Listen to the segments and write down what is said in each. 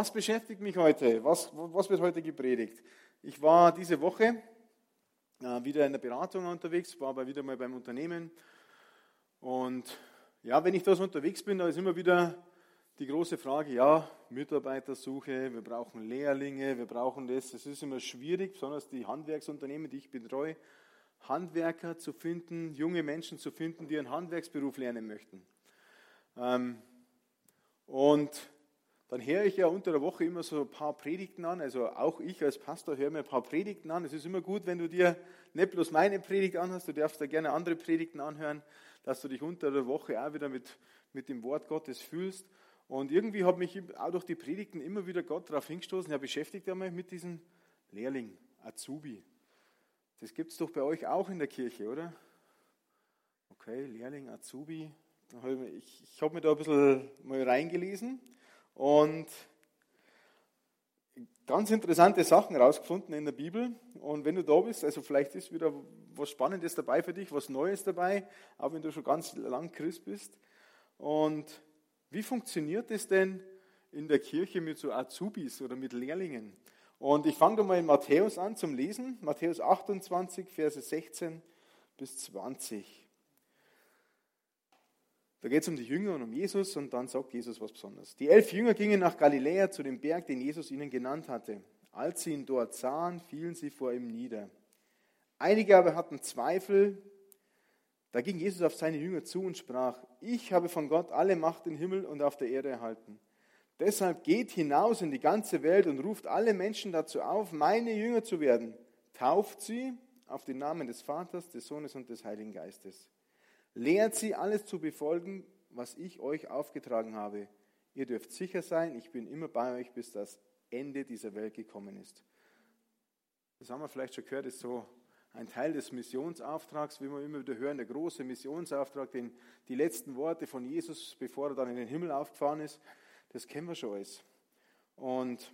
Was beschäftigt mich heute? Was, was wird heute gepredigt? Ich war diese Woche äh, wieder in der Beratung unterwegs, war aber wieder mal beim Unternehmen. Und ja, wenn ich da so unterwegs bin, da ist immer wieder die große Frage, ja, Mitarbeitersuche, wir brauchen Lehrlinge, wir brauchen das. Es ist immer schwierig, besonders die Handwerksunternehmen, die ich betreue, Handwerker zu finden, junge Menschen zu finden, die einen Handwerksberuf lernen möchten. Ähm, und dann höre ich ja unter der Woche immer so ein paar Predigten an. Also auch ich als Pastor höre mir ein paar Predigten an. Es ist immer gut, wenn du dir nicht bloß meine Predigt anhörst, du darfst da gerne andere Predigten anhören, dass du dich unter der Woche auch wieder mit, mit dem Wort Gottes fühlst. Und irgendwie hat mich auch durch die Predigten immer wieder Gott darauf hingestoßen, ja, beschäftigt einmal mit diesem Lehrling, Azubi. Das gibt es doch bei euch auch in der Kirche, oder? Okay, Lehrling, Azubi. Ich, ich habe mir da ein bisschen mal reingelesen und ganz interessante Sachen rausgefunden in der Bibel. Und wenn du da bist, also vielleicht ist wieder was Spannendes dabei für dich, was Neues dabei, auch wenn du schon ganz lang Christ bist. Und wie funktioniert es denn in der Kirche mit so Azubis oder mit Lehrlingen? Und ich fange mal in Matthäus an zum Lesen. Matthäus 28, Verse 16 bis 20. Da geht es um die Jünger und um Jesus und dann sagt Jesus was Besonderes. Die elf Jünger gingen nach Galiläa zu dem Berg, den Jesus ihnen genannt hatte. Als sie ihn dort sahen, fielen sie vor ihm nieder. Einige aber hatten Zweifel. Da ging Jesus auf seine Jünger zu und sprach, ich habe von Gott alle Macht im Himmel und auf der Erde erhalten. Deshalb geht hinaus in die ganze Welt und ruft alle Menschen dazu auf, meine Jünger zu werden. Tauft sie auf den Namen des Vaters, des Sohnes und des Heiligen Geistes Lehrt sie alles zu befolgen, was ich euch aufgetragen habe. Ihr dürft sicher sein, ich bin immer bei euch, bis das Ende dieser Welt gekommen ist. Das haben wir vielleicht schon gehört, ist so ein Teil des Missionsauftrags, wie wir immer wieder hören, der große Missionsauftrag, den, die letzten Worte von Jesus, bevor er dann in den Himmel aufgefahren ist, das kennen wir schon alles. Und,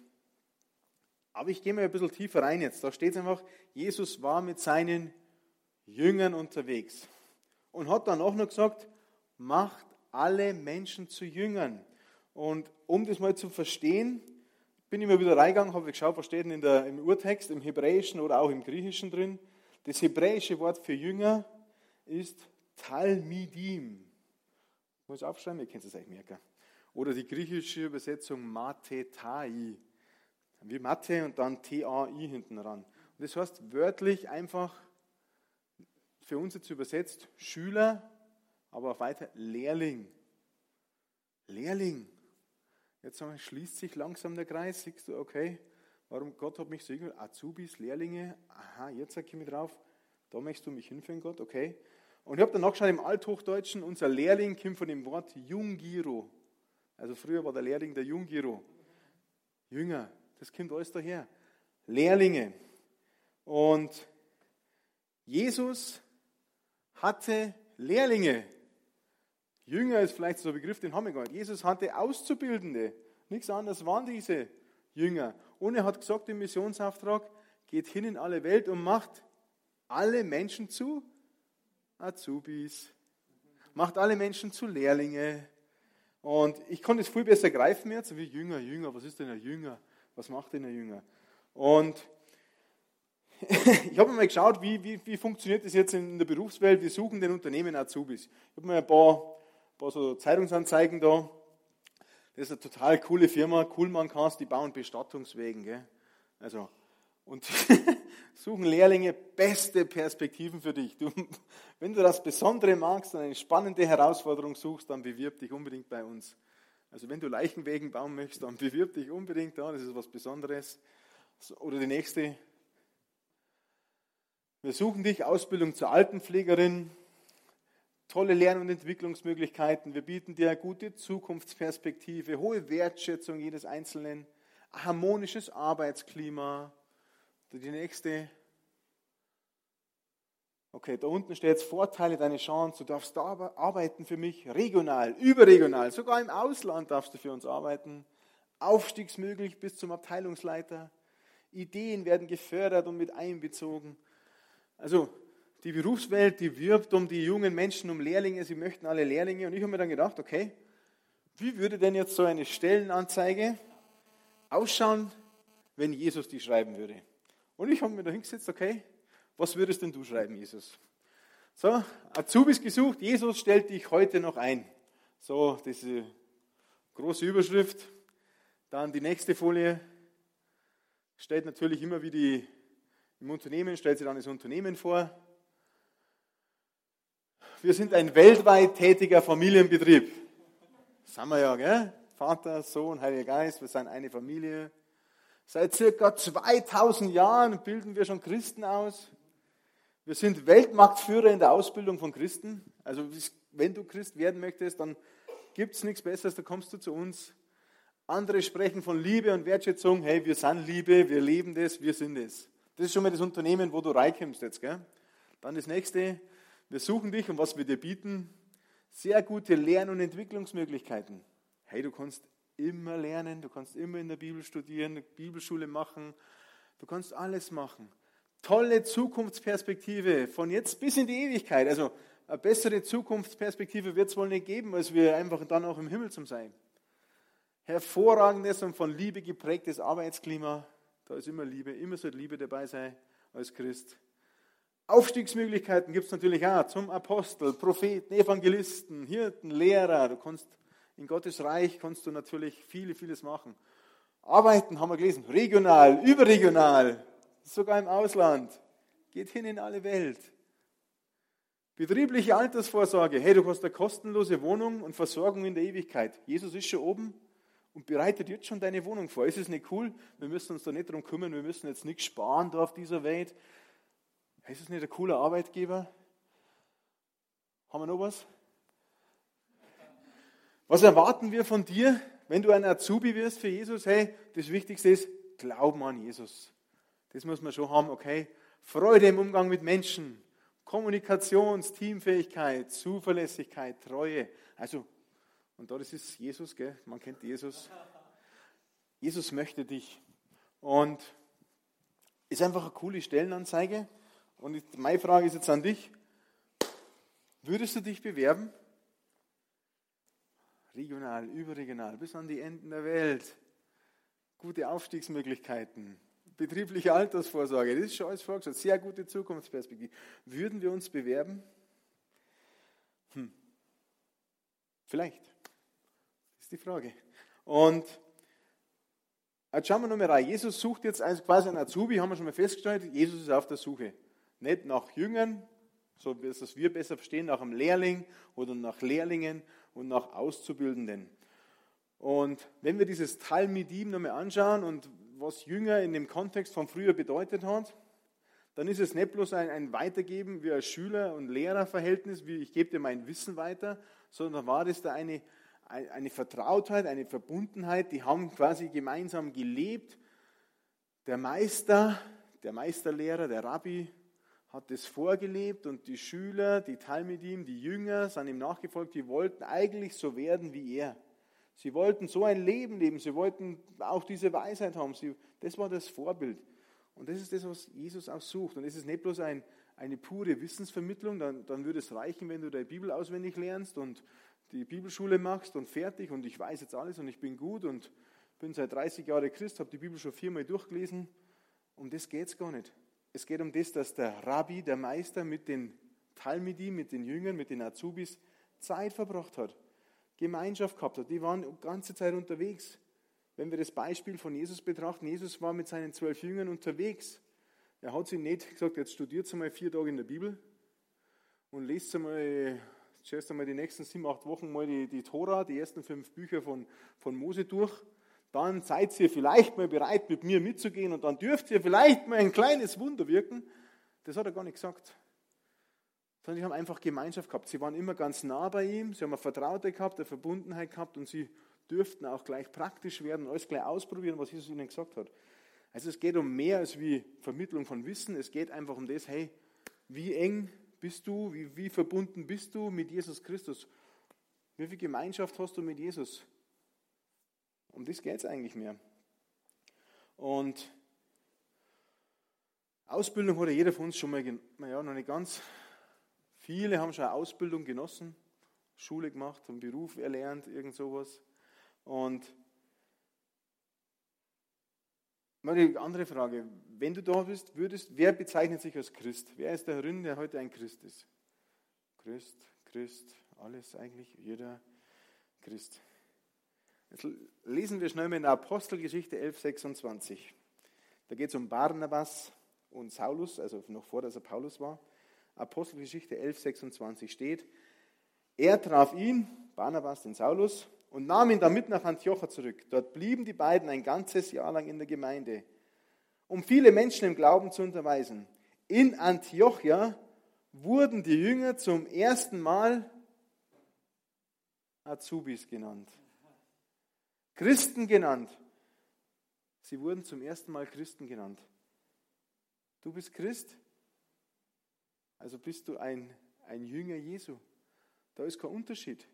aber ich gehe mal ein bisschen tiefer rein jetzt. Da steht es einfach, Jesus war mit seinen Jüngern unterwegs und hat dann auch noch gesagt, macht alle Menschen zu Jüngern. Und um das mal zu verstehen, bin ich mal wieder reingegangen, habe geschaut, was steht in der, im Urtext, im Hebräischen oder auch im Griechischen drin. Das hebräische Wort für Jünger ist Talmidim. Ich muss aufschreiben, ihr könnt es euch merken. Oder die griechische Übersetzung Mathetai. Wie Mathe und dann T-A-I hinten ran. Und das heißt wörtlich einfach für uns jetzt übersetzt Schüler, aber auch weiter Lehrling. Lehrling. Jetzt schließt sich langsam der Kreis. Siehst du, okay, warum Gott hat mich so irgendwie, Azubis, Lehrlinge, aha, jetzt sag ich mir drauf, da möchtest du mich hinführen, Gott, okay. Und ich habe dann nachgeschaut im Althochdeutschen, unser Lehrling kommt von dem Wort Jungiro. Also früher war der Lehrling der Jungiro. Jünger, das kommt alles daher. Lehrlinge. Und Jesus hatte Lehrlinge. Jünger ist vielleicht so ein Begriff, den haben wir gar nicht. Jesus hatte Auszubildende. Nichts anderes waren diese Jünger. Und er hat gesagt im Missionsauftrag, geht hin in alle Welt und macht alle Menschen zu Azubis. Macht alle Menschen zu Lehrlinge. Und ich konnte es viel besser greifen jetzt, wie Jünger, Jünger, was ist denn ein Jünger? Was macht denn ein Jünger? Und ich habe mal geschaut, wie, wie, wie funktioniert das jetzt in der Berufswelt. Wir suchen den Unternehmen Azubis. Ich habe mir ein paar, paar so Zeitungsanzeigen da. Das ist eine total coole Firma, Kuhlmann Cast, die bauen Bestattungswegen. Gell? Also, und suchen Lehrlinge beste Perspektiven für dich. Du, wenn du das Besondere magst und eine spannende Herausforderung suchst, dann bewirb dich unbedingt bei uns. Also wenn du Leichenwegen bauen möchtest, dann bewirb dich unbedingt da, das ist was Besonderes. Oder die nächste, wir suchen dich, Ausbildung zur Altenpflegerin, tolle Lern- und Entwicklungsmöglichkeiten. Wir bieten dir eine gute Zukunftsperspektive, hohe Wertschätzung jedes Einzelnen, harmonisches Arbeitsklima. Die nächste. Okay, da unten steht jetzt Vorteile, deine Chance. Du darfst da arbeiten für mich, regional, überregional, sogar im Ausland darfst du für uns arbeiten. Aufstiegsmöglich bis zum Abteilungsleiter. Ideen werden gefördert und mit einbezogen. Also die Berufswelt, die wirbt um die jungen Menschen, um Lehrlinge, sie möchten alle Lehrlinge. Und ich habe mir dann gedacht, okay, wie würde denn jetzt so eine Stellenanzeige ausschauen, wenn Jesus die schreiben würde? Und ich habe mir da hingesetzt, okay, was würdest denn du schreiben, Jesus? So, Azubis gesucht, Jesus stellt dich heute noch ein. So, diese große Überschrift. Dann die nächste Folie stellt natürlich immer wie die im Unternehmen, stellt sie dann das Unternehmen vor. Wir sind ein weltweit tätiger Familienbetrieb. Das sind wir ja, gell? Vater, Sohn, Heiliger Geist, wir sind eine Familie. Seit circa 2000 Jahren bilden wir schon Christen aus. Wir sind Weltmarktführer in der Ausbildung von Christen. Also wenn du Christ werden möchtest, dann gibt es nichts Besseres, da kommst du zu uns. Andere sprechen von Liebe und Wertschätzung. Hey, wir sind Liebe, wir leben das, wir sind es. Das ist schon mal das Unternehmen, wo du reinkommst jetzt. Gell? Dann das nächste, wir suchen dich und was wir dir bieten, sehr gute Lern- und Entwicklungsmöglichkeiten. Hey, du kannst immer lernen, du kannst immer in der Bibel studieren, Bibelschule machen, du kannst alles machen. Tolle Zukunftsperspektive von jetzt bis in die Ewigkeit. Also eine bessere Zukunftsperspektive wird es wohl nicht geben, als wir einfach dann auch im Himmel zum Sein. Hervorragendes und von Liebe geprägtes Arbeitsklima. Da ist immer Liebe, immer soll Liebe dabei sein als Christ. Aufstiegsmöglichkeiten gibt es natürlich auch zum Apostel, Propheten, Evangelisten, Hirten, Lehrer. Du kannst in Gottes Reich kannst du natürlich viele, vieles machen. Arbeiten haben wir gelesen, regional, überregional, sogar im Ausland. Geht hin in alle Welt. Betriebliche Altersvorsorge. Hey, du hast eine kostenlose Wohnung und Versorgung in der Ewigkeit. Jesus ist schon oben und bereitet jetzt schon deine Wohnung vor. Ist es nicht cool? Wir müssen uns da nicht drum kümmern, wir müssen jetzt nichts sparen da auf dieser Welt. Ist es nicht ein cooler Arbeitgeber? Haben wir noch was? Was erwarten wir von dir, wenn du ein Azubi wirst für Jesus? Hey, das Wichtigste ist Glauben an Jesus. Das muss man schon haben, okay? Freude im Umgang mit Menschen, Kommunikations-, Teamfähigkeit, Zuverlässigkeit, Treue. Also und da das ist Jesus, gell? man kennt Jesus. Jesus möchte dich. Und ist einfach eine coole Stellenanzeige. Und meine Frage ist jetzt an dich. Würdest du dich bewerben? Regional, überregional, bis an die Enden der Welt. Gute Aufstiegsmöglichkeiten, betriebliche Altersvorsorge, das ist schon alles vorgesagt. Sehr gute Zukunftsperspektive. Würden wir uns bewerben? Hm. Vielleicht ist die Frage. Und jetzt schauen wir nochmal rein. Jesus sucht jetzt quasi einen Azubi, haben wir schon mal festgestellt. Jesus ist auf der Suche. Nicht nach Jüngern, so dass wir besser verstehen, nach einem Lehrling oder nach Lehrlingen und nach Auszubildenden. Und wenn wir dieses Talmidim nochmal anschauen und was Jünger in dem Kontext von früher bedeutet hat, dann ist es nicht bloß ein, ein Weitergeben wie ein Schüler- und Lehrerverhältnis, wie ich gebe dir mein Wissen weiter, sondern war das da eine, eine Vertrautheit, eine Verbundenheit, die haben quasi gemeinsam gelebt. Der Meister, der Meisterlehrer, der Rabbi hat das vorgelebt und die Schüler, die Talmidim, die Jünger sind ihm nachgefolgt, die wollten eigentlich so werden wie er. Sie wollten so ein Leben leben, sie wollten auch diese Weisheit haben. Sie, das war das Vorbild. Und das ist das, was Jesus auch sucht. Und es ist nicht bloß ein, eine pure Wissensvermittlung, dann, dann würde es reichen, wenn du deine Bibel auswendig lernst und die Bibelschule machst und fertig und ich weiß jetzt alles und ich bin gut und bin seit 30 Jahren Christ, habe die Bibel schon viermal durchgelesen. Um das geht es gar nicht. Es geht um das, dass der Rabbi, der Meister mit den Talmidim, mit den Jüngern, mit den Azubis Zeit verbracht hat, Gemeinschaft gehabt hat. Die waren die ganze Zeit unterwegs. Wenn wir das Beispiel von Jesus betrachten, Jesus war mit seinen zwölf Jüngern unterwegs. Er hat sie nicht gesagt, jetzt studiert sie mal vier Tage in der Bibel und lest sie mal zuerst einmal die nächsten sieben, acht Wochen mal die, die Tora, die ersten fünf Bücher von, von Mose durch. Dann seid ihr vielleicht mal bereit, mit mir mitzugehen und dann dürft ihr vielleicht mal ein kleines Wunder wirken. Das hat er gar nicht gesagt. Sondern sie haben einfach Gemeinschaft gehabt. Sie waren immer ganz nah bei ihm, sie haben eine Vertraute gehabt, eine Verbundenheit gehabt und sie dürften auch gleich praktisch werden, alles gleich ausprobieren, was Jesus ihnen gesagt hat. Also es geht um mehr als wie Vermittlung von Wissen, es geht einfach um das, hey, wie eng bist du, wie, wie verbunden bist du mit Jesus Christus? Wie viel Gemeinschaft hast du mit Jesus? Um das geht es eigentlich mehr. Und Ausbildung hat ja jeder von uns schon mal, naja, noch nicht ganz. Viele haben schon eine Ausbildung genossen, Schule gemacht, einen Beruf erlernt, irgend sowas. Und die andere Frage, wenn du da bist, würdest, wer bezeichnet sich als Christ? Wer ist der Herrin, der heute ein Christ ist? Christ, Christ, alles eigentlich, jeder Christ. Jetzt lesen wir schnell mal in der Apostelgeschichte 11, 26. Da geht es um Barnabas und Saulus, also noch vor, dass er Paulus war. Apostelgeschichte 11, 26 steht, er traf ihn, Barnabas, den Saulus, und nahm ihn damit nach Antiocha zurück. Dort blieben die beiden ein ganzes Jahr lang in der Gemeinde, um viele Menschen im Glauben zu unterweisen. In Antiochia wurden die Jünger zum ersten Mal Azubis genannt. Christen genannt. Sie wurden zum ersten Mal Christen genannt. Du bist Christ, also bist du ein, ein Jünger Jesu. Da ist kein Unterschied.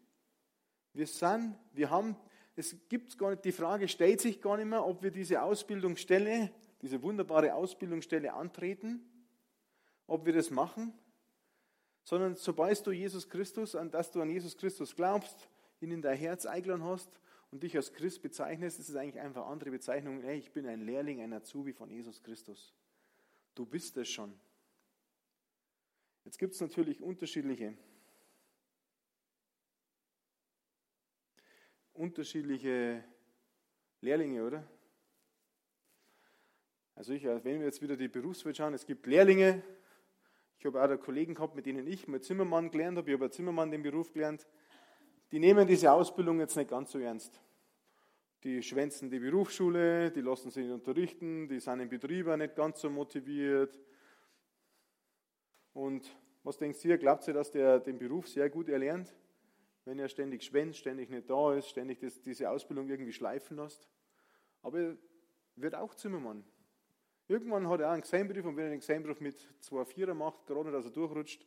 Wir sind, wir haben, es gibt gar nicht, die Frage stellt sich gar nicht mehr, ob wir diese Ausbildungsstelle, diese wunderbare Ausbildungsstelle antreten, ob wir das machen, sondern sobald du Jesus Christus, an dass du an Jesus Christus glaubst, ihn in dein Herz eingeladen hast und dich als Christ bezeichnest, ist es eigentlich einfach andere Bezeichnung. Hey, ich bin ein Lehrling, ein Azubi von Jesus Christus. Du bist es schon. Jetzt gibt es natürlich unterschiedliche, unterschiedliche Lehrlinge, oder? Also ich, wenn wir jetzt wieder die Berufswelt schauen, es gibt Lehrlinge. Ich habe auch da Kollegen gehabt, mit denen ich mal Zimmermann gelernt habe. Ich habe Zimmermann den Beruf gelernt. Die nehmen diese Ausbildung jetzt nicht ganz so ernst. Die schwänzen die Berufsschule, die lassen sich nicht unterrichten, die sind im Betrieb auch nicht ganz so motiviert. Und was denkst du, glaubt ihr, dass der den Beruf sehr gut erlernt? Wenn er ständig schwänzt, ständig nicht da ist, ständig das, diese Ausbildung irgendwie schleifen lässt. Aber er wird auch Zimmermann. Irgendwann hat er auch einen Gesellenbrief und wenn er den Gesellenbrief mit zwei Vierer macht, gerade dass er durchrutscht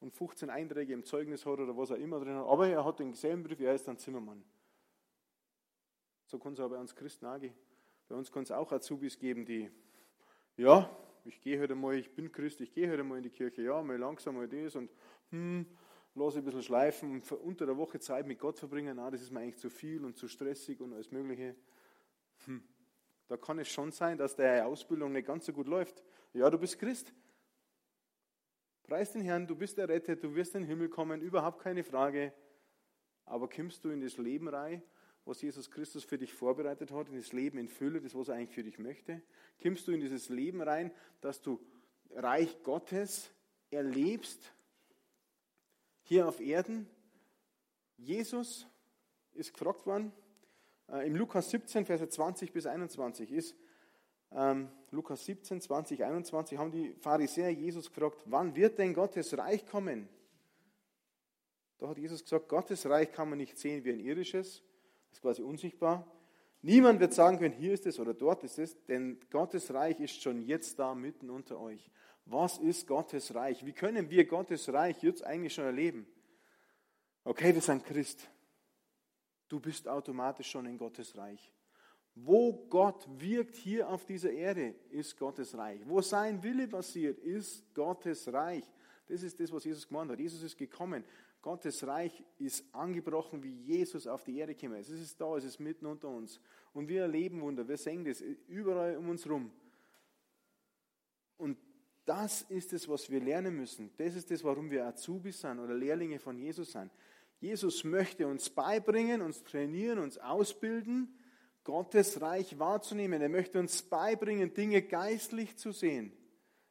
und 15 Einträge im Zeugnis hat oder was er immer drin hat, aber er hat den Gesellenbrief, er ist ein Zimmermann. So kann es aber bei uns Christen auch gehen. Bei uns kann es auch Azubis geben, die, ja, ich gehe heute mal, ich bin Christ, ich gehe heute mal in die Kirche, ja, mal langsam mal das und hm, lasse ein bisschen schleifen und unter der Woche Zeit mit Gott verbringen, na, das ist mir eigentlich zu viel und zu stressig und alles Mögliche. Hm, da kann es schon sein, dass deine Ausbildung nicht ganz so gut läuft. Ja, du bist Christ. Preis den Herrn, du bist errettet, du wirst in den Himmel kommen, überhaupt keine Frage. Aber kommst du in das Leben rein was Jesus Christus für dich vorbereitet hat, in das Leben in Fülle, das, was er eigentlich für dich möchte? Kimmst du in dieses Leben rein, dass du Reich Gottes erlebst hier auf Erden? Jesus ist gefragt worden, äh, im Lukas 17, Verse 20 bis 21 ist, ähm, Lukas 17, 20, 21 haben die Pharisäer Jesus gefragt, wann wird denn Gottes Reich kommen? Da hat Jesus gesagt, Gottes Reich kann man nicht sehen wie ein irdisches, ist quasi unsichtbar. Niemand wird sagen können, hier ist es oder dort ist es, denn Gottes Reich ist schon jetzt da mitten unter euch. Was ist Gottes Reich? Wie können wir Gottes Reich jetzt eigentlich schon erleben? Okay, wir sind Christ. Du bist automatisch schon in Gottes Reich. Wo Gott wirkt hier auf dieser Erde, ist Gottes Reich. Wo sein Wille passiert, ist Gottes Reich. Das ist das, was Jesus gemeint hat. Jesus ist gekommen. Gottes Reich ist angebrochen, wie Jesus auf die Erde gekommen ist. Es ist da, es ist mitten unter uns. Und wir erleben Wunder, wir sehen das überall um uns herum. Und das ist es, was wir lernen müssen. Das ist es, warum wir Azubis sind oder Lehrlinge von Jesus sind. Jesus möchte uns beibringen, uns trainieren, uns ausbilden, Gottes Reich wahrzunehmen. Er möchte uns beibringen, Dinge geistlich zu sehen.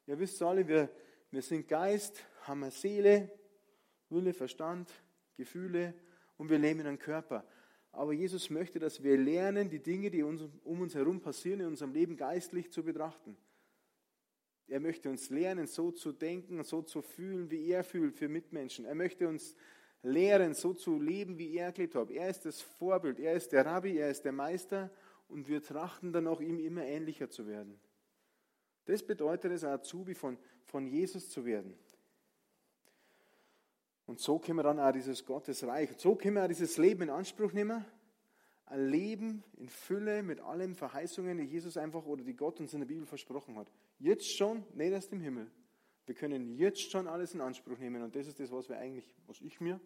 Ihr wisst alle, wir, wir sind Geist, haben eine Seele, Wille, Verstand, Gefühle und wir leben in einem Körper. Aber Jesus möchte, dass wir lernen, die Dinge, die uns, um uns herum passieren, in unserem Leben geistlich zu betrachten. Er möchte uns lernen, so zu denken, so zu fühlen, wie er fühlt für Mitmenschen. Er möchte uns lehren, so zu leben, wie er gelebt hat. Er ist das Vorbild, er ist der Rabbi, er ist der Meister und wir trachten dann auch ihm immer ähnlicher zu werden. Das bedeutet es, Azubi von, von Jesus zu werden. Und so können wir dann auch dieses Gottesreich, so können wir auch dieses Leben in Anspruch nehmen. Ein Leben in Fülle mit allen Verheißungen, die Jesus einfach oder die Gott uns in der Bibel versprochen hat. Jetzt schon, nicht erst im Himmel. Wir können jetzt schon alles in Anspruch nehmen und das ist das, was wir eigentlich, was ich mir,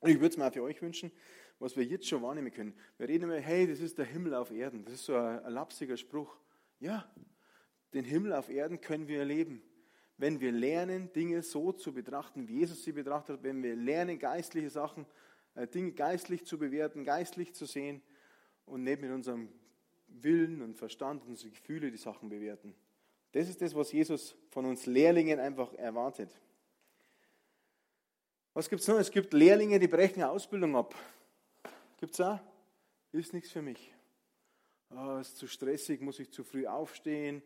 und ich würde es mir auch für euch wünschen, was wir jetzt schon wahrnehmen können. Wir reden immer, hey, das ist der Himmel auf Erden. Das ist so ein, ein lapsiger Spruch. Ja, den Himmel auf Erden können wir erleben. Wenn wir lernen, Dinge so zu betrachten, wie Jesus sie betrachtet hat, wenn wir lernen, geistliche Sachen, Dinge geistlich zu bewerten, geistlich zu sehen und nicht mit unserem Willen und Verstand und unsere Gefühle die Sachen bewerten. Das ist das, was Jesus von uns Lehrlingen einfach erwartet. Was gibt es noch? Es gibt Lehrlinge, die brechen Ausbildung ab. Gibt es auch? Ist nichts für mich. Oh, ist zu stressig, muss ich zu früh aufstehen.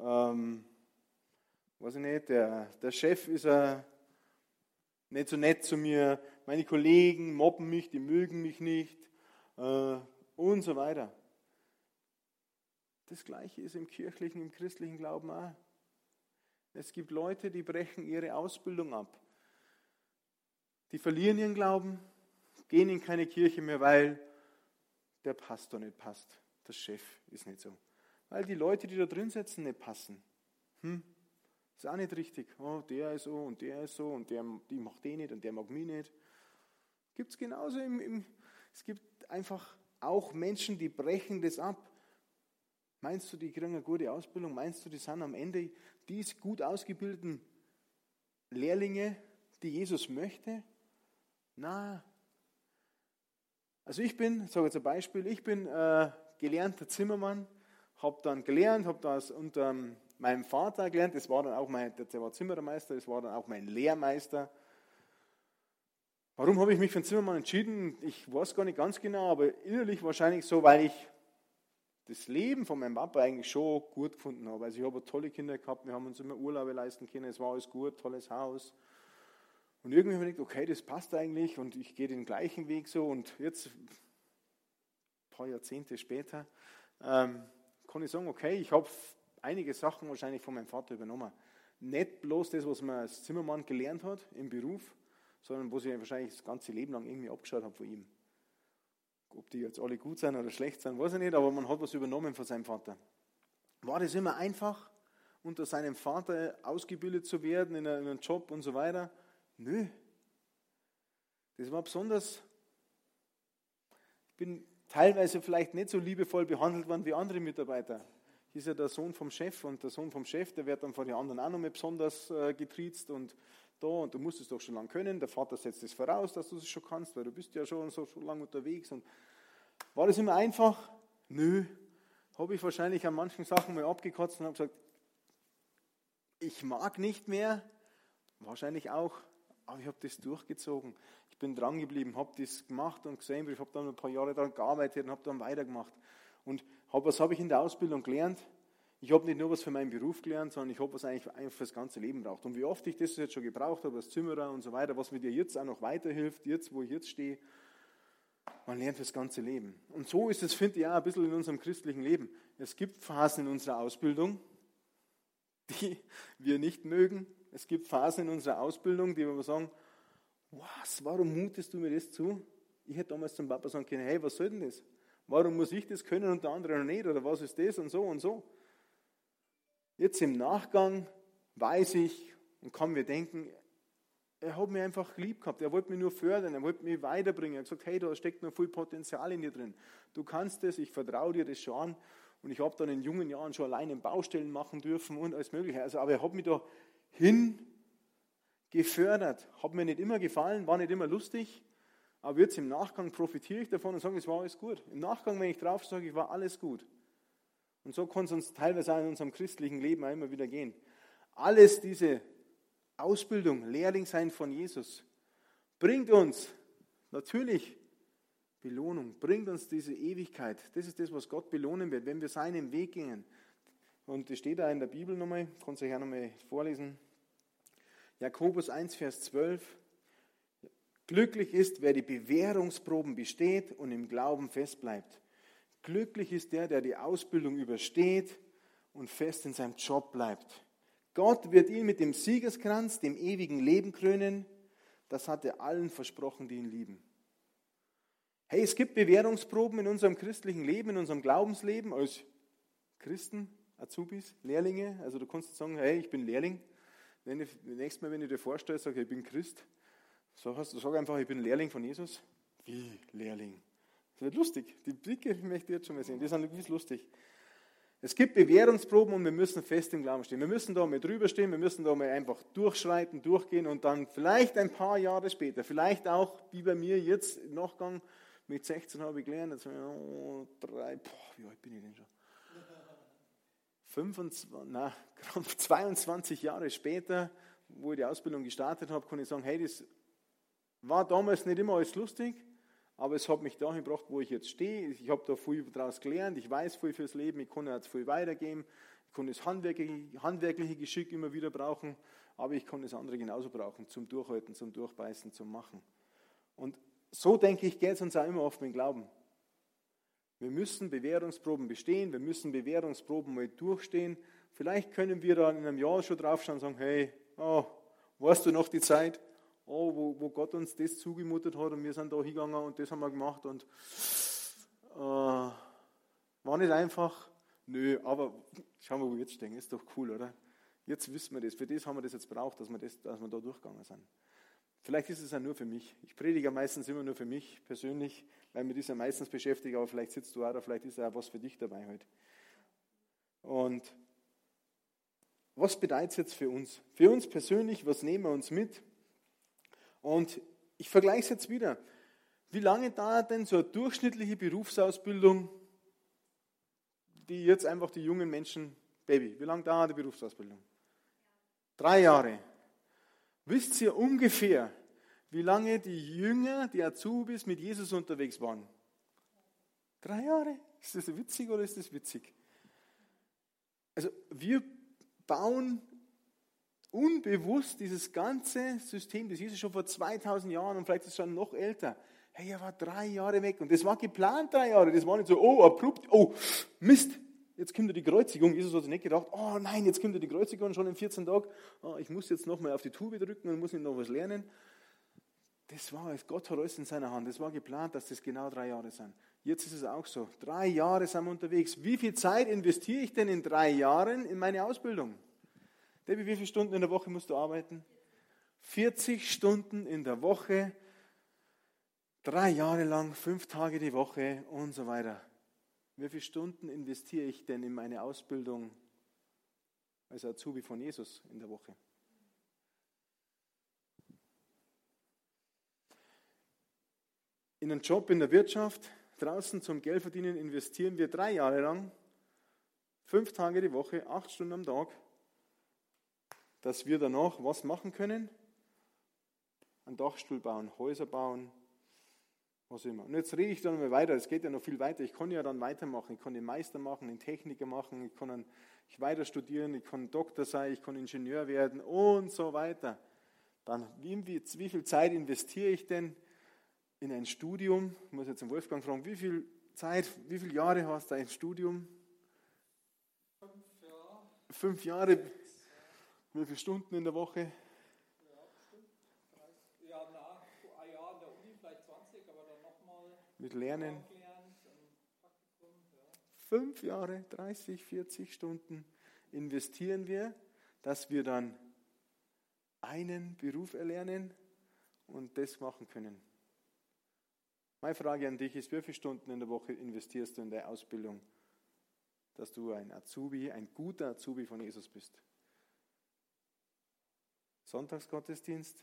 Ähm, weiß ich nicht, der, der Chef ist uh, nicht so nett zu mir. Meine Kollegen mobben mich, die mögen mich nicht. Uh, und so weiter. Das Gleiche ist im kirchlichen, im christlichen Glauben auch. Es gibt Leute, die brechen ihre Ausbildung ab. Die verlieren ihren Glauben, gehen in keine Kirche mehr, weil der Pastor nicht passt. Der Chef ist nicht so. Weil die Leute, die da drin sitzen, nicht passen. Hm? Ist auch nicht richtig. Oh, der ist so und der ist so und der, die macht den nicht und der mag mich nicht. Gibt es genauso im, im, es gibt einfach auch Menschen, die brechen das ab. Meinst du, die kriegen eine gute Ausbildung? Meinst du, die sind am Ende die gut ausgebildeten Lehrlinge, die Jesus möchte? Na. Also ich bin, ich sage jetzt ein Beispiel, ich bin äh, gelernter Zimmermann, habe dann gelernt, habe das unter meinem Vater gelernt, das war dann auch mein, der war Zimmermeister, das war dann auch mein Lehrmeister. Warum habe ich mich für einen Zimmermann entschieden? Ich weiß gar nicht ganz genau, aber innerlich wahrscheinlich so, weil ich das Leben von meinem Papa eigentlich schon gut gefunden habe. Also ich habe tolle Kinder gehabt, wir haben uns immer Urlaube leisten können, es war alles gut, tolles Haus. Und irgendwie habe ich gedacht, okay, das passt eigentlich und ich gehe den gleichen Weg so und jetzt, ein paar Jahrzehnte später, ähm, kann ich sagen, okay, ich habe einige Sachen wahrscheinlich von meinem Vater übernommen. Nicht bloß das, was man als Zimmermann gelernt hat im Beruf, sondern was ich wahrscheinlich das ganze Leben lang irgendwie abgeschaut habe von ihm. Ob die jetzt alle gut sind oder schlecht sind, weiß ich nicht, aber man hat was übernommen von seinem Vater. War das immer einfach, unter seinem Vater ausgebildet zu werden in einem Job und so weiter? Nö. Das war besonders, ich bin teilweise vielleicht nicht so liebevoll behandelt worden wie andere Mitarbeiter. Hier ist ja der Sohn vom Chef und der Sohn vom Chef, der wird dann von den anderen auch noch mal besonders äh, getriezt und da und du musst es doch schon lange können. Der Vater setzt es voraus, dass du es schon kannst, weil du bist ja schon so schon lange unterwegs. Und war das immer einfach? Nö. Habe ich wahrscheinlich an manchen Sachen mal abgekotzt und habe gesagt, ich mag nicht mehr. Wahrscheinlich auch, aber ich habe das durchgezogen. Ich bin dran geblieben, habe das gemacht und gesehen, ich habe dann ein paar Jahre daran gearbeitet und habe dann weitergemacht. Und hab, was habe ich in der Ausbildung gelernt? Ich habe nicht nur was für meinen Beruf gelernt, sondern ich habe was eigentlich für das ganze Leben braucht. Und wie oft ich das jetzt schon gebraucht habe, als Zimmerer und so weiter, was mir dir jetzt auch noch weiterhilft, jetzt, wo ich jetzt stehe, man lernt fürs ganze Leben. Und so ist es, finde ich, auch ein bisschen in unserem christlichen Leben. Es gibt Phasen in unserer Ausbildung, die wir nicht mögen. Es gibt Phasen in unserer Ausbildung, die wir sagen, was, warum mutest du mir das zu? Ich hätte damals zum Papa sagen können, hey, was soll denn das? Warum muss ich das können und der andere noch nicht? Oder was ist das und so und so? Jetzt im Nachgang weiß ich und kann mir denken, er hat mich einfach lieb gehabt. Er wollte mich nur fördern, er wollte mich weiterbringen. Er hat gesagt, hey, da steckt noch viel Potenzial in dir drin. Du kannst das, ich vertraue dir das schon an. Und ich habe dann in jungen Jahren schon alleine Baustellen machen dürfen und alles Mögliche. Also, aber er hat mich da hin gefördert. Hat mir nicht immer gefallen, war nicht immer lustig. Aber jetzt im Nachgang profitiere ich davon und sage, es war alles gut. Im Nachgang, wenn ich drauf sage, ich war alles gut. Und so kann es uns teilweise auch in unserem christlichen Leben auch immer wieder gehen. Alles diese Ausbildung, Lehrling sein von Jesus, bringt uns natürlich Belohnung, bringt uns diese Ewigkeit. Das ist das, was Gott belohnen wird, wenn wir seinen Weg gehen. Und das steht da in der Bibel nochmal, ich kann es euch auch nochmal vorlesen. Jakobus 1, Vers 12. Glücklich ist, wer die Bewährungsproben besteht und im Glauben festbleibt. Glücklich ist der, der die Ausbildung übersteht und fest in seinem Job bleibt. Gott wird ihn mit dem Siegeskranz, dem ewigen Leben krönen. Das hat er allen versprochen, die ihn lieben. Hey, es gibt Bewährungsproben in unserem christlichen Leben, in unserem Glaubensleben als Christen, Azubis, Lehrlinge. Also du kannst sagen, hey, ich bin Lehrling. Nächstes Mal, wenn ich dir vorstelle, sage ich bin Christ, sag, sag einfach, ich bin Lehrling von Jesus. Wie Lehrling? Das wird lustig. Die Blicke möchte ich jetzt schon mal sehen. Die sind wirklich lustig. Es gibt Bewährungsproben und wir müssen fest im Glauben stehen. Wir müssen da mal drüber stehen, wir müssen da mal einfach durchschreiten, durchgehen und dann vielleicht ein paar Jahre später, vielleicht auch wie bei mir jetzt im Nachgang, mit 16 habe ich gelernt, jetzt oh, drei, boah, wie alt bin ich denn schon? 25, na, 22 Jahre später, wo ich die Ausbildung gestartet habe, kann ich sagen, hey, das war damals nicht immer alles lustig, aber es hat mich dahin gebracht, wo ich jetzt stehe. Ich habe da viel daraus gelernt, ich weiß viel fürs Leben, ich kann jetzt viel weitergeben, ich kann das handwerkliche, handwerkliche Geschick immer wieder brauchen, aber ich kann das andere genauso brauchen, zum Durchhalten, zum Durchbeißen, zum Machen. Und so denke ich, geht es uns auch immer oft mit dem Glauben. Wir müssen Bewährungsproben bestehen, wir müssen Bewährungsproben mal durchstehen. Vielleicht können wir dann in einem Jahr schon draufschauen und sagen, hey, oh, weißt du noch die Zeit, oh, wo, wo Gott uns das zugemutet hat und wir sind da hingegangen und das haben wir gemacht und äh, war nicht einfach. Nö, aber schauen wir, wo wir jetzt stehen, ist doch cool, oder? Jetzt wissen wir das, für das haben wir das jetzt braucht, dass wir, das, dass wir da durchgegangen sind. Vielleicht ist es ja nur für mich. Ich predige meistens immer nur für mich persönlich, weil mir das ja meistens beschäftigt, aber vielleicht sitzt du auch da, vielleicht ist ja auch was für dich dabei heute. Und was bedeutet es jetzt für uns? Für uns persönlich, was nehmen wir uns mit? Und ich vergleiche es jetzt wieder. Wie lange dauert denn so eine durchschnittliche Berufsausbildung, die jetzt einfach die jungen Menschen, Baby, wie lange dauert die Berufsausbildung? Drei Jahre. Wisst ihr ungefähr, wie lange die Jünger, die Azubis mit Jesus unterwegs waren? Drei Jahre? Ist das witzig oder ist das witzig? Also wir bauen unbewusst dieses ganze System, das Jesus schon vor 2000 Jahren und vielleicht ist es schon noch älter. Hey, er war drei Jahre weg und das war geplant drei Jahre. Das war nicht so, oh, abrupt, oh, Mist, jetzt kommt die Kreuzigung. Jesus hat sich nicht gedacht, oh nein, jetzt kommt die Kreuzigung schon in 14 Tagen. Oh, ich muss jetzt nochmal auf die Tube drücken und muss noch was lernen. Das war es. Gott hat alles in seiner Hand. Das war geplant, dass das genau drei Jahre sind. Jetzt ist es auch so. Drei Jahre sind wir unterwegs. Wie viel Zeit investiere ich denn in drei Jahren in meine Ausbildung? Debbie, wie viele Stunden in der Woche musst du arbeiten? 40 Stunden in der Woche, drei Jahre lang, fünf Tage die Woche und so weiter. Wie viele Stunden investiere ich denn in meine Ausbildung als Azubi von Jesus in der Woche? In einen Job in der Wirtschaft, draußen zum Geld verdienen, investieren wir drei Jahre lang, fünf Tage die Woche, acht Stunden am Tag, dass wir danach was machen können? Einen Dachstuhl bauen, Häuser bauen, was immer. Und jetzt rede ich dann mal weiter, es geht ja noch viel weiter. Ich kann ja dann weitermachen, ich kann den Meister machen, den Techniker machen, ich kann ich weiter studieren, ich kann Doktor sein, ich kann Ingenieur werden und so weiter. Dann, wie, wie viel Zeit investiere ich denn in ein Studium? Ich muss jetzt den Wolfgang fragen, wie viel Zeit, wie viele Jahre hast du ein Studium? Fünf Jahre. Fünf Jahre. Wie viele Stunden in der Woche? mit Lernen. Fünf Jahre, 30, 40 Stunden investieren wir, dass wir dann einen Beruf erlernen und das machen können. Meine Frage an dich ist, wie viele Stunden in der Woche investierst du in deine Ausbildung, dass du ein Azubi, ein guter Azubi von Jesus bist? Sonntagsgottesdienst,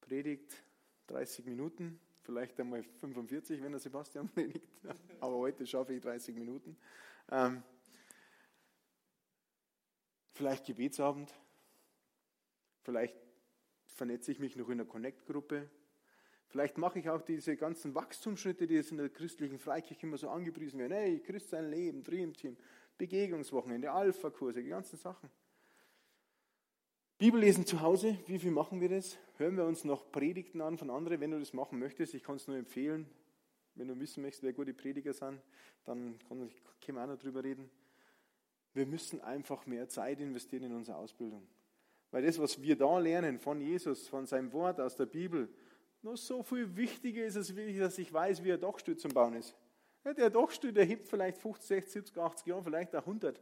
Predigt 30 Minuten, vielleicht einmal 45, wenn der Sebastian predigt. Aber heute schaffe ich 30 Minuten. Ähm, vielleicht Gebetsabend. Vielleicht vernetze ich mich noch in einer Connect-Gruppe. Vielleicht mache ich auch diese ganzen Wachstumsschritte, die jetzt in der christlichen Freikirche immer so angepriesen werden. Hey, Christ sein Leben, Dreamteam, Begegnungswochenende, Alpha-Kurse, die ganzen Sachen. Bibel lesen zu Hause, wie viel machen wir das? Hören wir uns noch Predigten an von anderen, wenn du das machen möchtest. Ich kann es nur empfehlen. Wenn du wissen möchtest, wer gute Prediger sind, dann können wir auch noch drüber reden. Wir müssen einfach mehr Zeit investieren in unsere Ausbildung. Weil das, was wir da lernen von Jesus, von seinem Wort aus der Bibel, noch so viel wichtiger ist es wirklich, dass ich weiß, wie ein Dachstuhl zum Bauen ist. Der Dachstuhl, der hebt vielleicht 50, 60, 70, 80 Jahre, vielleicht auch 100.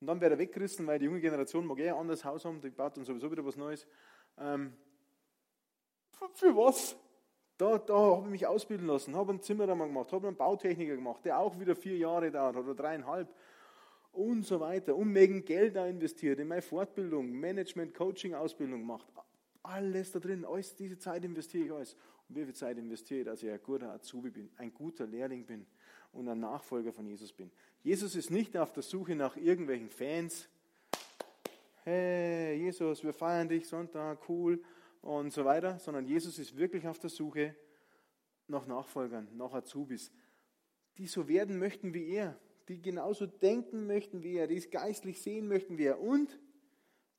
Und dann wird er weggerissen, weil die junge Generation mag eher ein anderes Haus haben, die baut dann sowieso wieder was Neues. Ähm, für, was? Da, da habe ich mich ausbilden lassen, habe einen Zimmermann gemacht, habe einen Bautechniker gemacht, der auch wieder vier Jahre dauert oder dreieinhalb und so weiter. Unmengen Geld da investiert in meine Fortbildung, Management, Coaching, Ausbildung gemacht. Alles da drin, alles diese Zeit investiere ich alles. Und wie viel Zeit investiere ich, dass ich ein guter Azubi bin, ein guter Lehrling bin und ein Nachfolger von Jesus bin. Jesus ist nicht auf der Suche nach irgendwelchen Fans. Hey, Jesus, wir feiern dich Sonntag, cool und so weiter, sondern Jesus ist wirklich auf der Suche nach Nachfolgern, nach Azubis, die so werden möchten wie er, die genauso denken möchten wie er, die es geistlich sehen möchten wie er und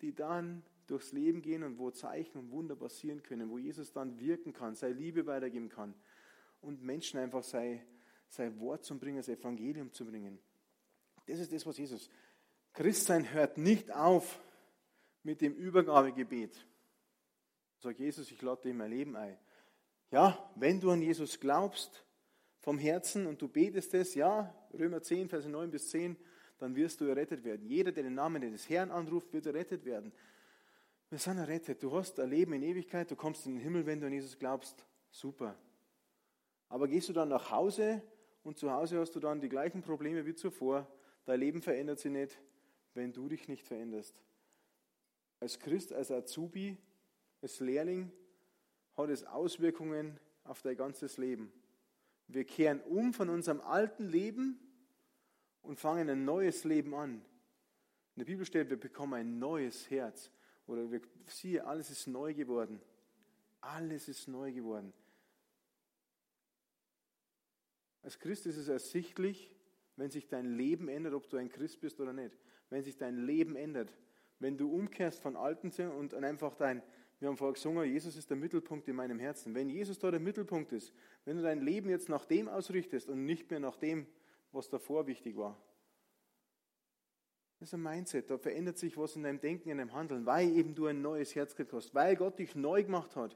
die dann durchs Leben gehen und wo Zeichen und Wunder passieren können, wo Jesus dann wirken kann, seine Liebe weitergeben kann und Menschen einfach sein, sein Wort zu bringen, das Evangelium zu bringen. Das ist das, was Jesus. Christsein hört nicht auf mit dem Übergabegebet. Sag Jesus, ich lade dir mein Leben ein. Ja, wenn du an Jesus glaubst, vom Herzen und du betest es, ja, Römer 10, Verse 9 bis 10, dann wirst du errettet werden. Jeder, der den Namen des Herrn anruft, wird errettet werden. Wir sind errettet. Du hast ein Leben in Ewigkeit, du kommst in den Himmel, wenn du an Jesus glaubst. Super. Aber gehst du dann nach Hause und zu Hause hast du dann die gleichen Probleme wie zuvor. Dein Leben verändert sich nicht, wenn du dich nicht veränderst. Als Christ, als Azubi, als Lehrling hat es Auswirkungen auf dein ganzes Leben. Wir kehren um von unserem alten Leben und fangen ein neues Leben an. In der Bibel steht, wir bekommen ein neues Herz. Oder wir, siehe, alles ist neu geworden. Alles ist neu geworden. Als Christ ist es ersichtlich, wenn sich dein Leben ändert, ob du ein Christ bist oder nicht. Wenn sich dein Leben ändert. Wenn du umkehrst von alten und einfach dein, wir haben vorher gesungen, Jesus ist der Mittelpunkt in meinem Herzen. Wenn Jesus da der Mittelpunkt ist, wenn du dein Leben jetzt nach dem ausrichtest und nicht mehr nach dem, was davor wichtig war. Das ist ein Mindset, da verändert sich was in deinem Denken, in deinem Handeln, weil eben du ein neues Herz gekriegt hast, weil Gott dich neu gemacht hat.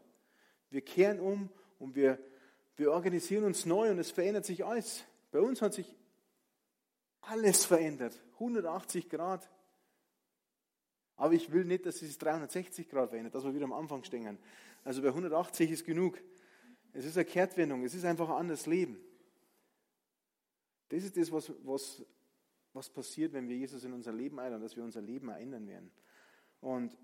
Wir kehren um und wir, wir organisieren uns neu und es verändert sich alles. Bei uns hat sich alles verändert, 180 Grad. Aber ich will nicht, dass es 360 Grad verändert, dass wir wieder am Anfang stehen. Also bei 180 ist genug. Es ist eine Kehrtwendung, es ist einfach ein anderes Leben. Das ist das, was, was, was passiert, wenn wir Jesus in unser Leben einladen, dass wir unser Leben ändern werden. Und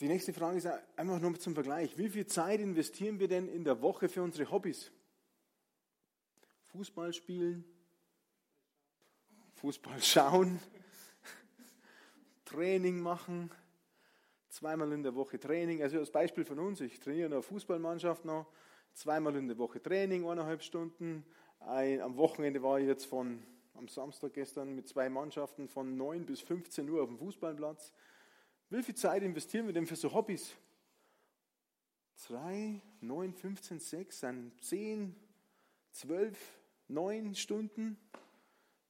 die nächste Frage ist einfach nur zum Vergleich. Wie viel Zeit investieren wir denn in der Woche für unsere Hobbys? Fußball spielen, Fußball schauen, Training machen, zweimal in der Woche Training. Also als Beispiel von uns, ich trainiere in einer Fußballmannschaft noch, zweimal in der Woche Training, eineinhalb Stunden. Ein, am Wochenende war ich jetzt von, am Samstag gestern mit zwei Mannschaften von 9 bis 15 Uhr auf dem Fußballplatz. Wie viel Zeit investieren wir denn für so Hobbys? 2, 9, 15, 6, dann 10, 12, 9 Stunden,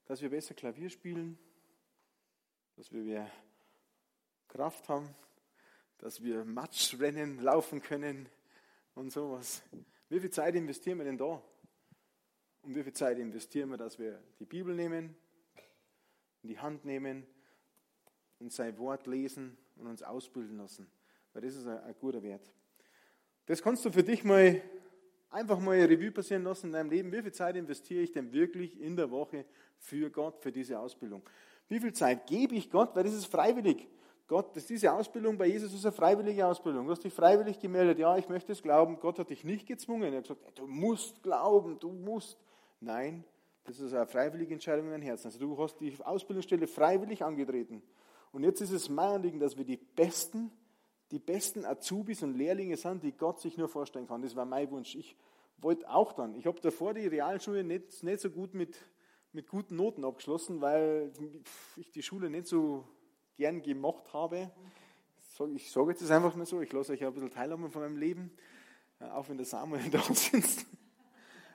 dass wir besser Klavier spielen, dass wir mehr Kraft haben, dass wir Matschrennen laufen können und sowas. Wie viel Zeit investieren wir denn da? Und wie viel Zeit investieren wir, dass wir die Bibel nehmen, in die Hand nehmen und sein Wort lesen und uns ausbilden lassen? Weil das ist ein, ein guter Wert. Das kannst du für dich mal einfach mal eine Revue passieren lassen in deinem Leben. Wie viel Zeit investiere ich denn wirklich in der Woche für Gott, für diese Ausbildung? Wie viel Zeit gebe ich Gott? Weil das ist freiwillig. Gott, dass diese Ausbildung bei Jesus ist eine freiwillige Ausbildung. Du hast dich freiwillig gemeldet, ja, ich möchte es glauben. Gott hat dich nicht gezwungen. Er hat gesagt, du musst glauben, du musst. Nein, das ist eine freiwillige Entscheidung in deinem Herzen. Also du hast die Ausbildungsstelle freiwillig angetreten. Und jetzt ist es mein Anliegen, dass wir die besten, die besten Azubis und Lehrlinge sind, die Gott sich nur vorstellen kann. Das war mein Wunsch. Ich wollte auch dann. Ich habe davor die Realschule nicht, nicht so gut mit, mit guten Noten abgeschlossen, weil ich die Schule nicht so gern gemacht habe. Ich sage jetzt einfach mal so, ich lasse euch ein bisschen teilhaben von meinem Leben, auch wenn der Samuel da sitzt.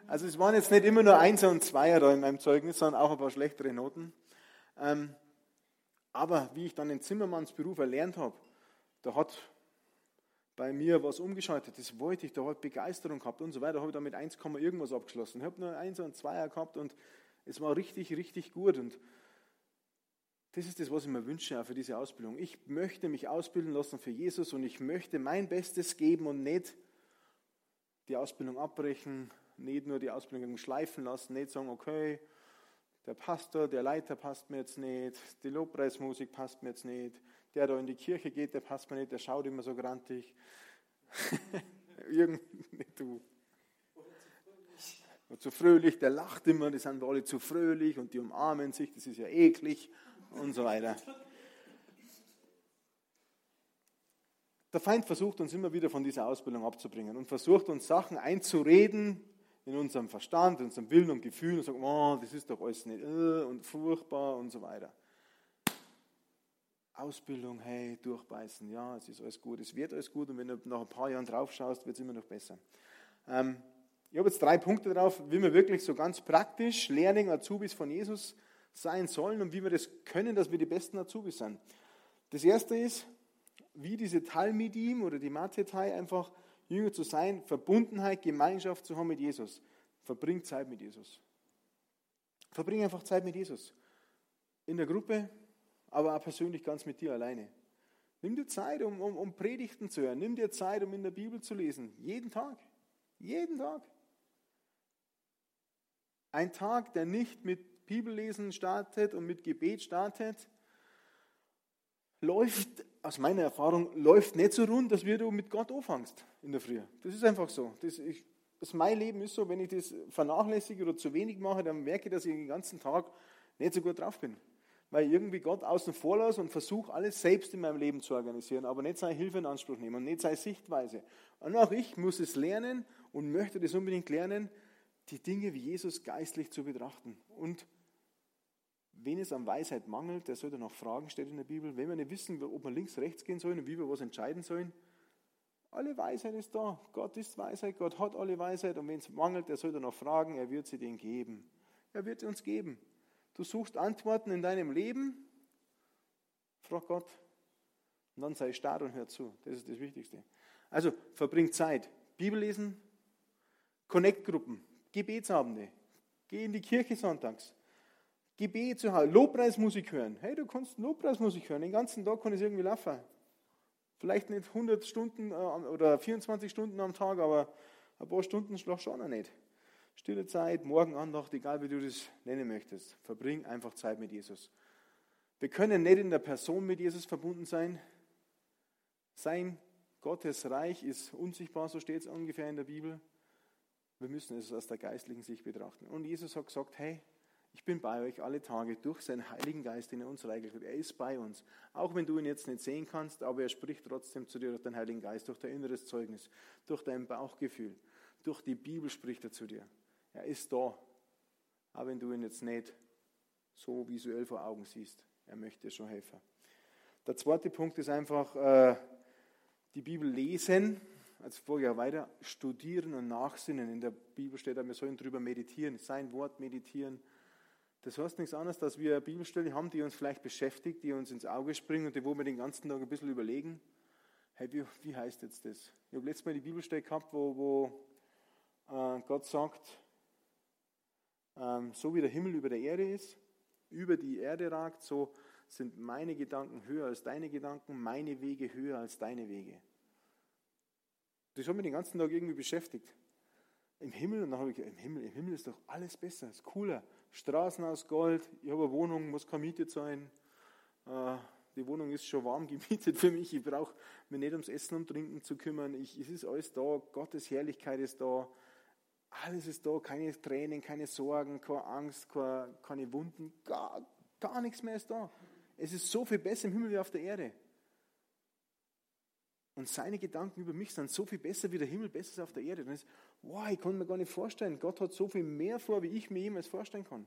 Also es waren jetzt nicht immer nur Einser und Zweier da in meinem Zeugnis, sondern auch ein paar schlechtere Noten. Ähm, aber wie ich dann den Zimmermannsberuf erlernt habe, da hat bei mir was umgeschaltet. Das wollte ich, da habe ich Begeisterung gehabt und so weiter. Da habe ich dann mit 1, irgendwas abgeschlossen. Ich habe nur Einser und Zweier gehabt und es war richtig, richtig gut. Und das ist das, was ich mir wünsche auch für diese Ausbildung. Ich möchte mich ausbilden lassen für Jesus und ich möchte mein Bestes geben und nicht die Ausbildung abbrechen, nicht nur die Ausbildung schleifen lassen, nicht sagen, okay, der Pastor, der Leiter passt mir jetzt nicht, die Lobpreismusik passt mir jetzt nicht, der da in die Kirche geht, der passt mir nicht, der schaut immer so grantig. Irgendwie du. Und zu fröhlich, der lacht immer, die sind alle zu fröhlich und die umarmen sich, das ist ja eklig und so weiter. Der Feind versucht uns immer wieder von dieser Ausbildung abzubringen und versucht uns Sachen einzureden in unserem Verstand, in unserem Willen und Gefühl und sagt, oh, das ist doch alles nicht äh, und furchtbar und so weiter. Ausbildung, hey, durchbeißen, ja, es ist alles gut, es wird alles gut und wenn du nach ein paar Jahren drauf schaust, wird es immer noch besser. Ähm, ich habe jetzt drei Punkte drauf, wie wir wirklich so ganz praktisch Lehrling, Azubis von Jesus sein sollen und wie wir das können, dass wir die besten Azubis sind. Das erste ist, wie diese Talmidim oder die Mathetai einfach Jünger zu sein, Verbundenheit, Gemeinschaft zu haben mit Jesus. Verbring Zeit mit Jesus. Verbring einfach Zeit mit Jesus. In der Gruppe, aber auch persönlich ganz mit dir alleine. Nimm dir Zeit, um, um, um Predigten zu hören. Nimm dir Zeit, um in der Bibel zu lesen. Jeden Tag. Jeden Tag. Ein Tag, der nicht mit Bibellesen startet und mit Gebet startet, läuft, aus meiner Erfahrung, läuft nicht so rund, dass wir du mit Gott anfängst in der Früh. Das ist einfach so. Das, ich, das mein Leben ist so, wenn ich das vernachlässige oder zu wenig mache, dann merke ich, dass ich den ganzen Tag nicht so gut drauf bin. Weil ich irgendwie Gott außen vor lasse und versuche, alles selbst in meinem Leben zu organisieren, aber nicht seine Hilfe in Anspruch nehmen und nicht seine Sichtweise. Und auch ich muss es lernen und möchte das unbedingt lernen, die Dinge wie Jesus geistlich zu betrachten. Und wenn es an Weisheit mangelt, der sollte noch Fragen stellen in der Bibel. Wenn wir nicht wissen, ob wir links, rechts gehen sollen und wie wir was entscheiden sollen, alle Weisheit ist da. Gott ist Weisheit, Gott hat alle Weisheit. Und wenn es mangelt, der sollte noch fragen, er wird sie denen geben. Er wird sie uns geben. Du suchst Antworten in deinem Leben, frag Gott. Und dann sei stark und hör zu. Das ist das Wichtigste. Also verbring Zeit. Bibel lesen, Connect-Gruppen, Gebetsabende. Geh in die Kirche sonntags. Gebet zu Hause, Lobpreismusik hören. Hey, du kannst Lobpreismusik hören. Den ganzen Tag kann es irgendwie laufen. Vielleicht nicht 100 Stunden äh, oder 24 Stunden am Tag, aber ein paar Stunden schon noch nicht. Stille Zeit, Morgenandacht, egal wie du das nennen möchtest. Verbring einfach Zeit mit Jesus. Wir können nicht in der Person mit Jesus verbunden sein. Sein Gottes Reich ist unsichtbar, so steht es ungefähr in der Bibel. Wir müssen es aus der geistlichen Sicht betrachten. Und Jesus hat gesagt, hey, ich bin bei euch alle Tage durch seinen Heiligen Geist, den er uns reichlich hat. Er ist bei uns. Auch wenn du ihn jetzt nicht sehen kannst, aber er spricht trotzdem zu dir durch den Heiligen Geist, durch dein inneres Zeugnis, durch dein Bauchgefühl, durch die Bibel spricht er zu dir. Er ist da. Auch wenn du ihn jetzt nicht so visuell vor Augen siehst. Er möchte dir schon helfen. Der zweite Punkt ist einfach äh, die Bibel lesen als vorher weiter, studieren und nachsinnen. In der Bibel steht, wir sollen darüber meditieren, sein Wort meditieren. Das heißt nichts anderes, dass wir eine Bibelstelle haben, die uns vielleicht beschäftigt, die uns ins Auge springt und die, wo wir den ganzen Tag ein bisschen überlegen, hey, wie, wie heißt jetzt das? Ich habe letztes Mal die Bibelstelle gehabt, wo, wo äh, Gott sagt, ähm, so wie der Himmel über der Erde ist, über die Erde ragt, so sind meine Gedanken höher als deine Gedanken, meine Wege höher als deine Wege. Das hat mich den ganzen Tag irgendwie beschäftigt. Im Himmel, und dann habe ich im Himmel, im Himmel ist doch alles besser, ist cooler. Straßen aus Gold, ich habe eine Wohnung, muss gemietet sein. Äh, die Wohnung ist schon warm gemietet für mich. Ich brauche mich nicht ums Essen und Trinken zu kümmern. Ich, es ist alles da, Gottes Herrlichkeit ist da. Alles ist da, keine Tränen, keine Sorgen, keine Angst, keine, keine Wunden, gar, gar nichts mehr ist da. Es ist so viel besser im Himmel wie auf der Erde. Und seine Gedanken über mich sind so viel besser wie der Himmel besser ist auf der Erde. Dann ist, wow, ich kann mir gar nicht vorstellen, Gott hat so viel mehr vor, wie ich mir jemals vorstellen kann.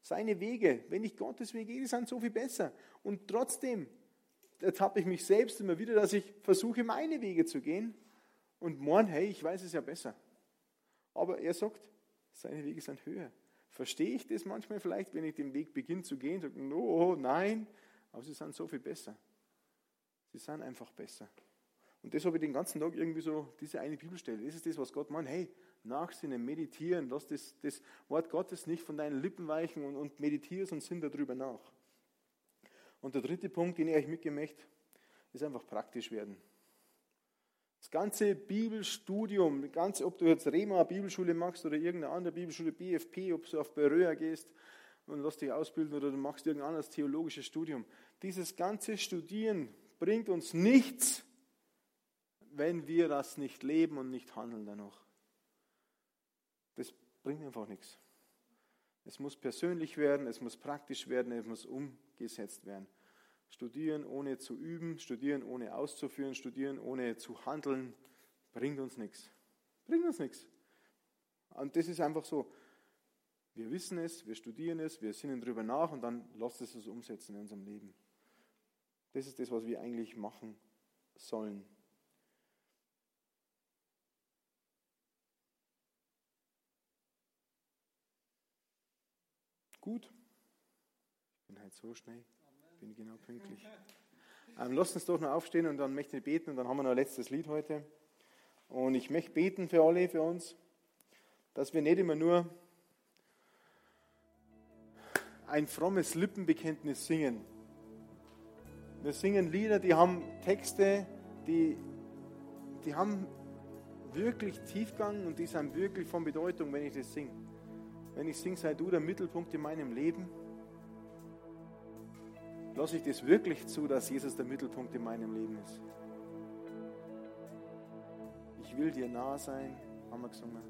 Seine Wege, wenn ich Gottes Wege gehe, sind so viel besser. Und trotzdem ertappe ich mich selbst immer wieder, dass ich versuche, meine Wege zu gehen und morgen, hey, ich weiß es ja besser. Aber er sagt, seine Wege sind höher. Verstehe ich das manchmal vielleicht, wenn ich den Weg beginne zu gehen, sage, oh, nein, aber sie sind so viel besser. Sie sind einfach besser. Und das habe ich den ganzen Tag irgendwie so, diese eine Bibelstelle. Das ist das, was Gott meint. Hey, nachsinnen, meditieren, lass das, das Wort Gottes nicht von deinen Lippen weichen und, und meditierst und sinn darüber nach. Und der dritte Punkt, den ich euch mitgeben möchte, ist einfach praktisch werden. Das ganze Bibelstudium, ganz, ob du jetzt Rema Bibelschule machst oder irgendeine andere Bibelschule, BFP, ob du auf Beröa gehst und lass dich ausbilden oder du machst irgendein anderes theologisches Studium. Dieses ganze Studieren bringt uns nichts, wenn wir das nicht leben und nicht handeln danach. Das bringt einfach nichts. Es muss persönlich werden, es muss praktisch werden, es muss umgesetzt werden. Studieren ohne zu üben, studieren ohne auszuführen, studieren ohne zu handeln, bringt uns nichts. Bringt uns nichts. Und das ist einfach so. Wir wissen es, wir studieren es, wir sinnen darüber nach und dann lasst es uns umsetzen in unserem Leben. Das ist das, was wir eigentlich machen sollen. Gut. Ich bin halt so schnell. Bin genau pünktlich. Ähm, lasst uns doch noch aufstehen und dann möchte ich beten und dann haben wir noch ein letztes Lied heute. Und ich möchte beten für alle, für uns, dass wir nicht immer nur ein frommes Lippenbekenntnis singen. Wir singen Lieder, die haben Texte, die, die haben wirklich Tiefgang und die sind wirklich von Bedeutung, wenn ich das singe wenn ich singe, sei du der Mittelpunkt in meinem Leben? Lasse ich das wirklich zu, dass Jesus der Mittelpunkt in meinem Leben ist? Ich will dir nah sein, haben wir gesungen.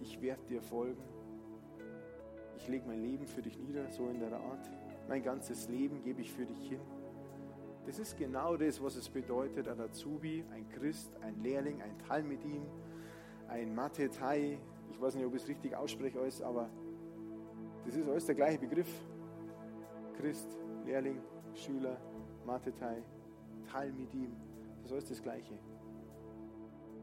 Ich werde dir folgen. Ich lege mein Leben für dich nieder, so in der Art. Mein ganzes Leben gebe ich für dich hin. Das ist genau das, was es bedeutet, ein Azubi, ein Christ, ein Lehrling, ein Talmidim, ein Mathetai. Ich weiß nicht, ob ich es richtig ausspreche, alles, aber das ist alles der gleiche Begriff. Christ, Lehrling, Schüler, Mathetai, Talmidim, das ist alles das Gleiche.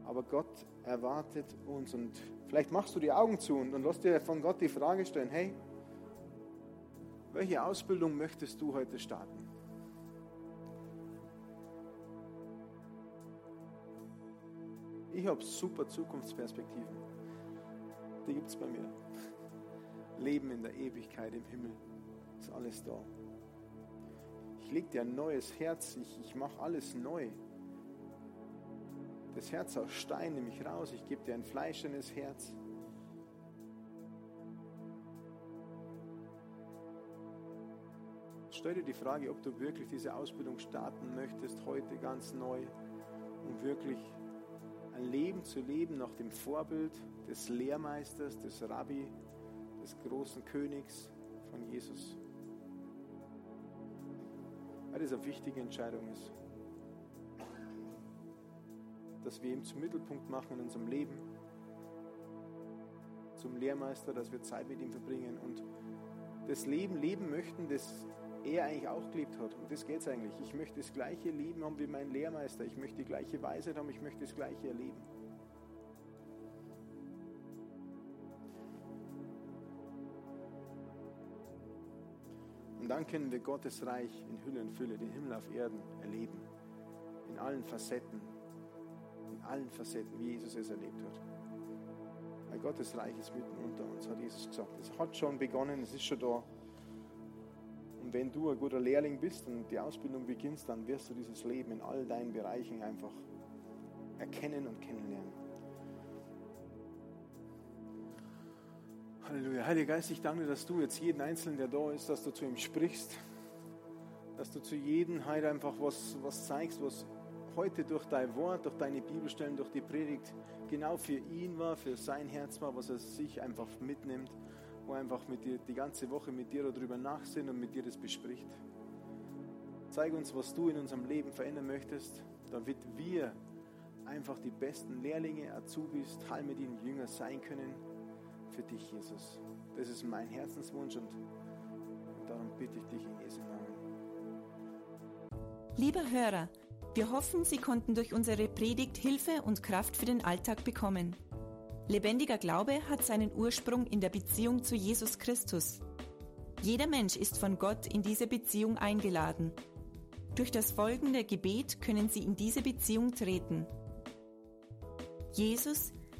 Aber Gott erwartet uns und vielleicht machst du die Augen zu und, und lass dir von Gott die Frage stellen, hey, welche Ausbildung möchtest du heute starten? Ich habe super Zukunftsperspektiven. Die gibt es bei mir. Leben in der Ewigkeit im Himmel. Ist alles da. Ich lege dir ein neues Herz, ich, ich mache alles neu. Das Herz aus Stein nehme ich raus, ich gebe dir ein fleischendes Herz. Stell dir die Frage, ob du wirklich diese Ausbildung starten möchtest, heute ganz neu, um wirklich ein Leben zu leben nach dem Vorbild des Lehrmeisters, des Rabbi, des großen Königs von Jesus. Weil das eine wichtige Entscheidung ist. Dass wir ihn zum Mittelpunkt machen in unserem Leben, zum Lehrmeister, dass wir Zeit mit ihm verbringen und das Leben leben möchten, das er eigentlich auch gelebt hat. Und das geht es eigentlich. Ich möchte das gleiche Leben haben wie mein Lehrmeister. Ich möchte die gleiche Weisheit haben. Ich möchte das gleiche erleben. Und dann können wir Gottes Reich in Hülle und Fülle, den Himmel auf Erden erleben. In allen Facetten. In allen Facetten, wie Jesus es erlebt hat. Weil Gottes Reich ist mitten unter uns, hat Jesus gesagt. Es hat schon begonnen, es ist schon da. Und wenn du ein guter Lehrling bist und die Ausbildung beginnst, dann wirst du dieses Leben in all deinen Bereichen einfach erkennen und kennenlernen. Halleluja. Heiliger Geist, ich danke, dass du jetzt jeden Einzelnen, der da ist, dass du zu ihm sprichst, dass du zu jedem heute einfach was, was zeigst, was heute durch dein Wort, durch deine Bibelstellen, durch die Predigt genau für ihn war, für sein Herz war, was er sich einfach mitnimmt, wo er einfach mit dir die ganze Woche mit dir darüber nachsinnt und mit dir das bespricht. Zeig uns, was du in unserem Leben verändern möchtest, damit wir einfach die besten Lehrlinge, Azubis, Talmudin, Jünger sein können für dich, Jesus. Das ist mein Herzenswunsch und darum bitte ich dich in Jesu Namen. Lieber Hörer, wir hoffen, Sie konnten durch unsere Predigt Hilfe und Kraft für den Alltag bekommen. Lebendiger Glaube hat seinen Ursprung in der Beziehung zu Jesus Christus. Jeder Mensch ist von Gott in diese Beziehung eingeladen. Durch das folgende Gebet können Sie in diese Beziehung treten. Jesus,